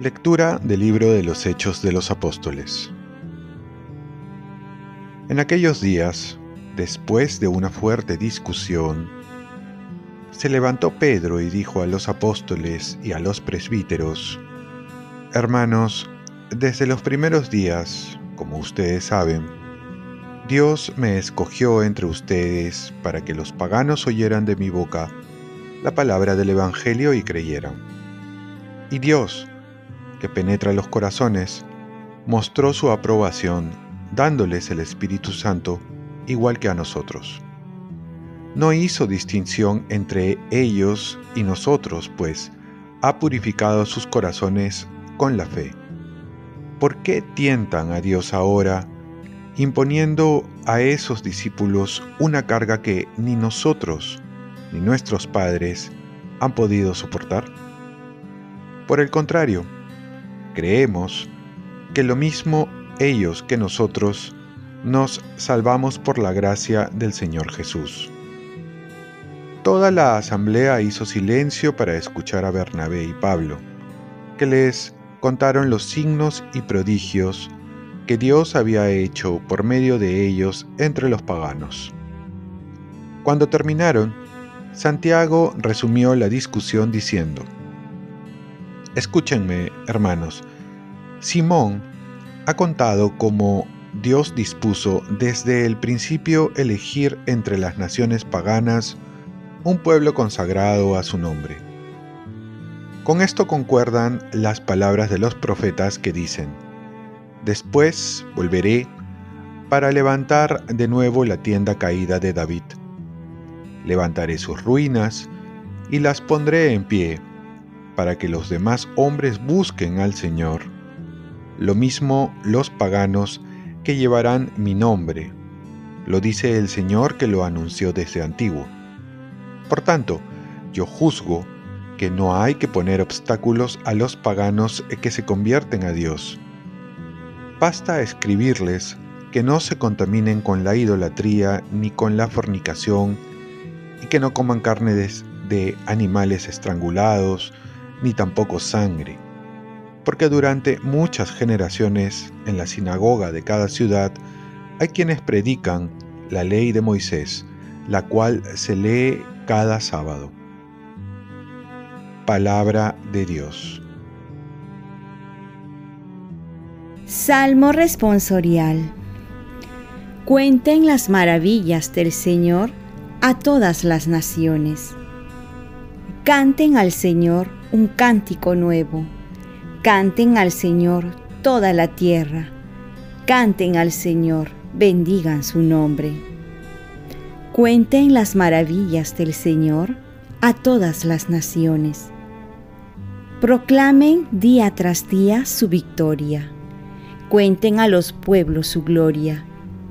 Lectura del libro de los Hechos de los Apóstoles. En aquellos días, después de una fuerte discusión, se levantó Pedro y dijo a los apóstoles y a los presbíteros, Hermanos, desde los primeros días, como ustedes saben, Dios me escogió entre ustedes para que los paganos oyeran de mi boca la palabra del Evangelio y creyeran. Y Dios, que penetra los corazones, mostró su aprobación dándoles el Espíritu Santo igual que a nosotros. No hizo distinción entre ellos y nosotros, pues ha purificado sus corazones con la fe. ¿Por qué tientan a Dios ahora, imponiendo a esos discípulos una carga que ni nosotros ni nuestros padres han podido soportar? Por el contrario, Creemos que lo mismo ellos que nosotros nos salvamos por la gracia del Señor Jesús. Toda la asamblea hizo silencio para escuchar a Bernabé y Pablo, que les contaron los signos y prodigios que Dios había hecho por medio de ellos entre los paganos. Cuando terminaron, Santiago resumió la discusión diciendo, Escúchenme, hermanos. Simón ha contado cómo Dios dispuso desde el principio elegir entre las naciones paganas un pueblo consagrado a su nombre. Con esto concuerdan las palabras de los profetas que dicen, Después volveré para levantar de nuevo la tienda caída de David. Levantaré sus ruinas y las pondré en pie para que los demás hombres busquen al Señor. Lo mismo los paganos que llevarán mi nombre. Lo dice el Señor que lo anunció desde antiguo. Por tanto, yo juzgo que no hay que poner obstáculos a los paganos que se convierten a Dios. Basta escribirles que no se contaminen con la idolatría ni con la fornicación y que no coman carne de, animales estrangulados, ni tampoco sangre, porque durante muchas generaciones en la sinagoga de cada ciudad hay quienes predican la ley de Moisés, la cual se lee cada sábado. Palabra de Dios. Salmo responsorial. Cuenten las maravillas del Señor a todas las naciones. Canten al Señor un cántico nuevo. Canten al Señor toda la tierra. Canten al Señor, bendigan su nombre. Cuenten las maravillas del Señor a todas las naciones. Proclamen día tras día su victoria. Cuenten a los pueblos su gloria,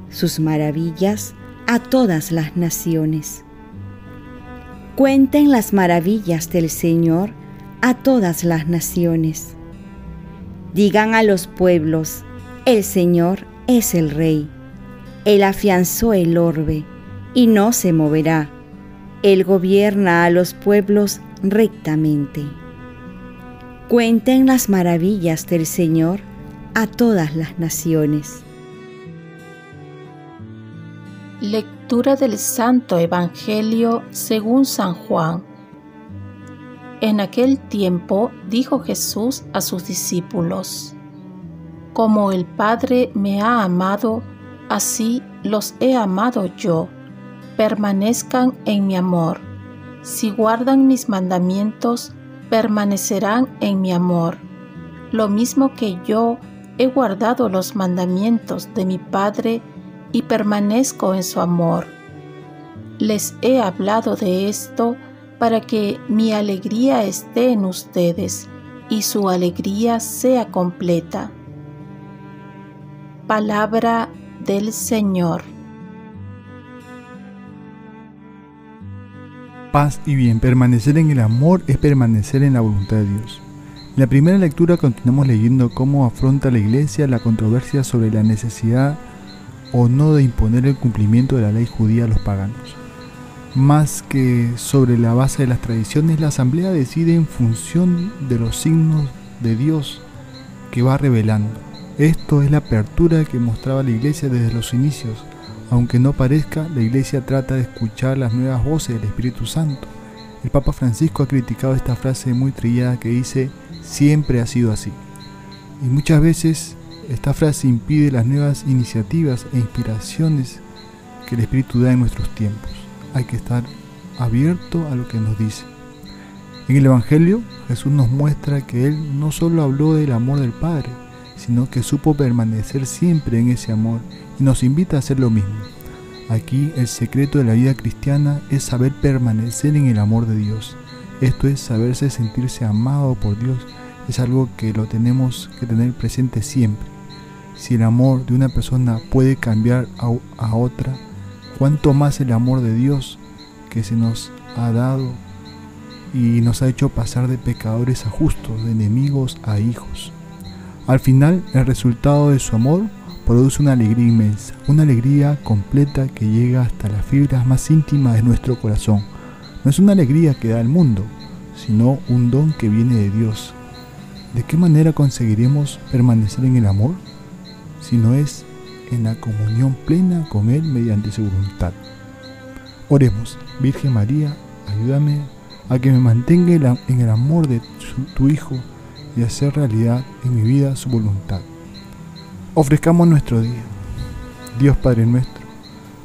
sus maravillas a todas las naciones. Cuenten las maravillas del Señor a todas las naciones. Digan a los pueblos, el Señor es el Rey. Él afianzó el orbe y no se moverá. Él gobierna a los pueblos rectamente. Cuenten las maravillas del Señor a todas las naciones. Lectura del Santo Evangelio según San Juan en aquel tiempo dijo Jesús a sus discípulos, Como el Padre me ha amado, así los he amado yo. Permanezcan en mi amor. Si guardan mis mandamientos, permanecerán en mi amor. Lo mismo que yo he guardado los mandamientos de mi Padre y permanezco en su amor. Les he hablado de esto para que mi alegría esté en ustedes y su alegría sea completa. Palabra del Señor. Paz y bien, permanecer en el amor es permanecer en la voluntad de Dios. En la primera lectura continuamos leyendo cómo afronta la Iglesia la controversia sobre la necesidad o no de imponer el cumplimiento de la ley judía a los paganos. Más que sobre la base de las tradiciones, la asamblea decide en función de los signos de Dios que va revelando. Esto es la apertura que mostraba la iglesia desde los inicios. Aunque no parezca, la iglesia trata de escuchar las nuevas voces del Espíritu Santo. El Papa Francisco ha criticado esta frase muy trillada que dice, siempre ha sido así. Y muchas veces esta frase impide las nuevas iniciativas e inspiraciones que el Espíritu da en nuestros tiempos. Hay que estar abierto a lo que nos dice. En el Evangelio, Jesús nos muestra que Él no solo habló del amor del Padre, sino que supo permanecer siempre en ese amor y nos invita a hacer lo mismo. Aquí el secreto de la vida cristiana es saber permanecer en el amor de Dios. Esto es saberse sentirse amado por Dios. Es algo que lo tenemos que tener presente siempre. Si el amor de una persona puede cambiar a, otra, cuánto más el amor de Dios que se nos ha dado y nos ha hecho pasar de pecadores a justos, de enemigos a hijos. Al final, el resultado de su amor produce una alegría inmensa, una alegría completa que llega hasta las fibras más íntimas de nuestro corazón. No es una alegría que da el mundo, sino un don que viene de Dios. ¿De qué manera conseguiremos permanecer en el amor? si no es en la comunión plena con Él mediante su voluntad. Oremos, Virgen María, ayúdame a que me mantenga en el amor de tu Hijo y hacer realidad en mi vida su voluntad. Ofrezcamos nuestro día. Dios Padre nuestro,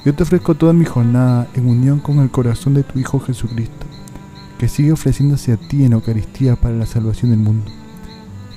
yo te ofrezco toda mi jornada en unión con el corazón de tu Hijo Jesucristo, que sigue ofreciéndose a ti en Eucaristía para la salvación del mundo.